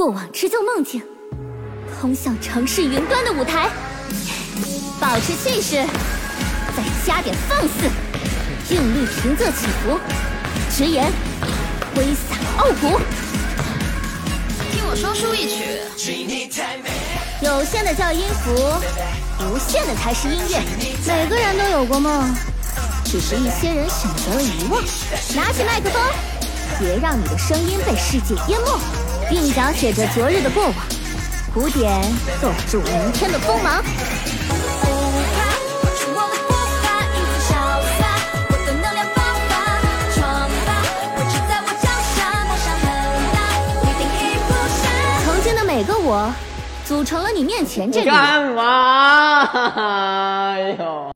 过往织就梦境，通向城市云端的舞台。保持气势，再加点放肆，韵律平仄起伏，直言挥洒傲骨。听我说书一曲。有限的叫音符，无限的才是音乐。每个人都有过梦，只是一些人选择了遗忘。拿起麦克风，别让你的声音被世界淹没。鬓角写着昨日的过往，鼓点构筑明天的锋芒。曾经的每个我，组成了你面前这个。干嘛？哎呦！